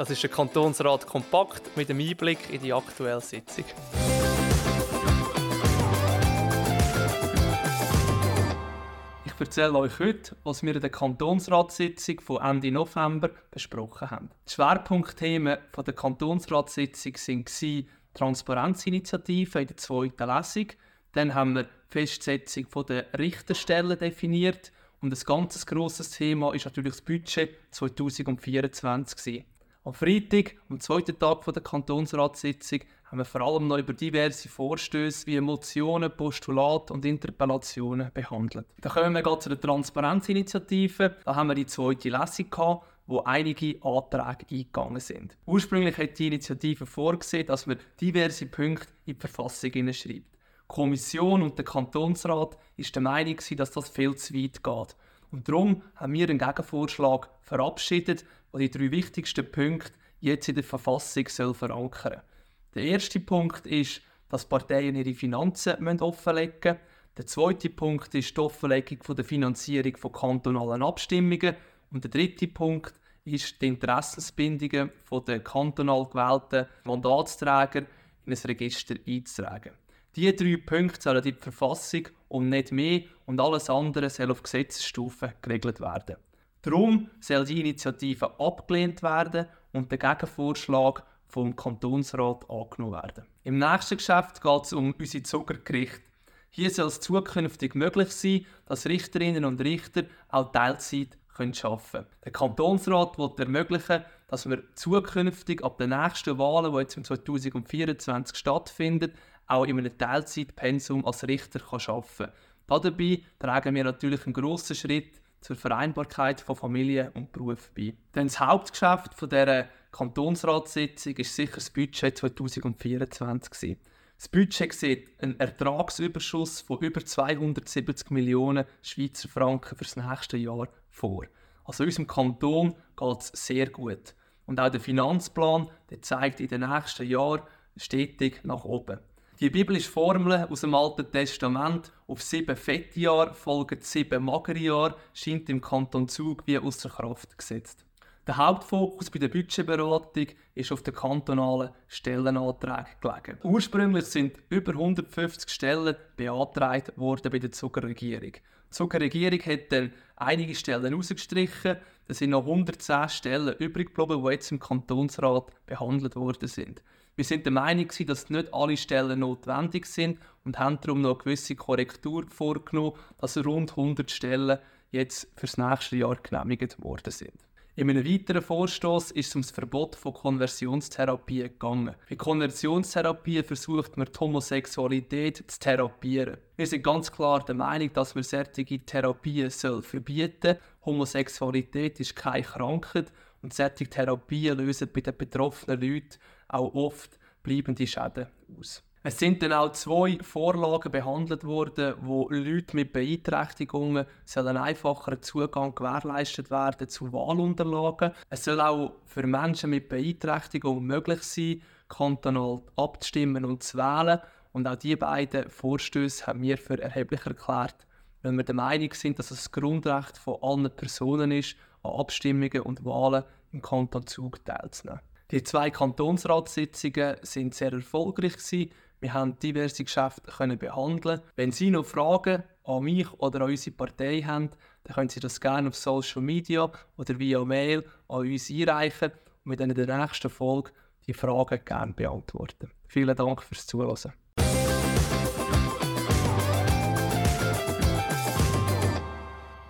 Das ist der Kantonsrat kompakt mit einem Einblick in die aktuelle Sitzung. Ich erzähle euch heute, was wir in der Kantonsratssitzung von Ende November besprochen haben. Die Schwerpunktthemen der Kantonsratssitzung waren Transparenzinitiative in der zweiten Lesung. Dann haben wir die Festsetzung der Richterstellen definiert. Und ein ganz grosses Thema ist natürlich das Budget 2024. Am Freitag, am zweiten Tag der Kantonsratssitzung, haben wir vor allem noch über diverse Vorstöße wie Motionen, Postulate und Interpellationen behandelt. Da kommen wir gerade zu der Transparenzinitiative. Da haben wir die zweite Lesung gehabt, wo einige Anträge eingegangen sind. Ursprünglich hat die Initiative vorgesehen, dass man diverse Punkte in die Verfassung hineinschreibt. Die Kommission und der Kantonsrat ist der Meinung, dass das viel zu weit geht. Und darum haben wir einen Gegenvorschlag verabschiedet, der die drei wichtigsten Punkte jetzt in der Verfassung soll verankern. Der erste Punkt ist, dass Parteien ihre Finanzen offenlegen müssen. Der zweite Punkt ist die Offenlegung der Finanzierung von kantonalen Abstimmungen. Und der dritte Punkt ist die Interessensbindungen der kantonal gewählten Mandatsträger in ein Register einzutragen. Diese drei Punkte sollen in die Verfassung und nicht mehr und alles andere soll auf Gesetzesstufe geregelt werden. Darum soll die Initiative abgelehnt werden und der Gegenvorschlag vom Kantonsrat angenommen werden. Im nächsten Geschäft geht es um unsere Zuckergerichte. Hier soll es zukünftig möglich sein, dass Richterinnen und Richter auch Teilzeit arbeiten können. Der Kantonsrat will ermöglichen, dass wir zukünftig ab den nächsten Wahlen, die jetzt im 2024 stattfinden, auch in einem Teilzeitpensum als Richter arbeiten kann. Dabei tragen wir natürlich einen grossen Schritt zur Vereinbarkeit von Familie und Beruf bei. Denn das Hauptgeschäft von dieser Kantonsratssitzung ist sicher das Budget 2024. Das Budget sieht einen Ertragsüberschuss von über 270 Millionen Schweizer Franken für das nächste Jahr vor. Also unserem Kanton geht es sehr gut. Und auch der Finanzplan der zeigt in den nächsten Jahren stetig nach oben. Die biblische Formel aus dem Alten Testament auf sieben fette Jahre folgen sieben magere Jahre scheint im Kanton Zug wie außer Kraft gesetzt. Der Hauptfokus bei der Budgetberatung ist auf den kantonalen Stellenanträgen gelegen. Ursprünglich sind über 150 Stellen beantragt worden bei der Zuckerregierung. Die Zuckerregierung hat dann einige Stellen rausgestrichen. Es sind noch 110 Stellen übrig geblieben, die jetzt im Kantonsrat behandelt worden sind. Wir sind der Meinung, dass nicht alle Stellen notwendig sind und haben darum noch eine gewisse Korrektur vorgenommen, dass rund 100 Stellen jetzt für das nächste Jahr genehmigt worden sind. In einem weiteren Vorstoß ist es um das Verbot von Konversionstherapie gegangen. Bei Konversionstherapie versucht man die Homosexualität zu therapieren. Wir sind ganz klar der Meinung, dass man solche Therapien verbieten soll. Homosexualität ist keine Krankheit und solche Therapien lösen bei den betroffenen Leuten auch oft bleibende Schäden aus. Es sind dann auch zwei Vorlagen behandelt worden, wo Leute mit Beeinträchtigungen sollen einfacher Zugang gewährleistet werden zu Wahlunterlagen. Es soll auch für Menschen mit Beeinträchtigung möglich sein, kantonal abzustimmen und zu wählen. Und auch diese beiden Vorstöße haben wir für erheblich erklärt, weil wir der Meinung sind, dass es das Grundrecht von allen Personen ist, an Abstimmungen und Wahlen im Kanton Zug teilzunehmen. Die zwei Kantonsratssitzungen sind sehr erfolgreich. Wir haben diverse Geschäfte können behandeln. Wenn Sie noch Fragen an mich oder an unsere Partei haben, dann können Sie das gerne auf Social Media oder via Mail an uns einreichen und wir dann in der nächsten Folge die Fragen gerne beantworten. Vielen Dank fürs Zuhören.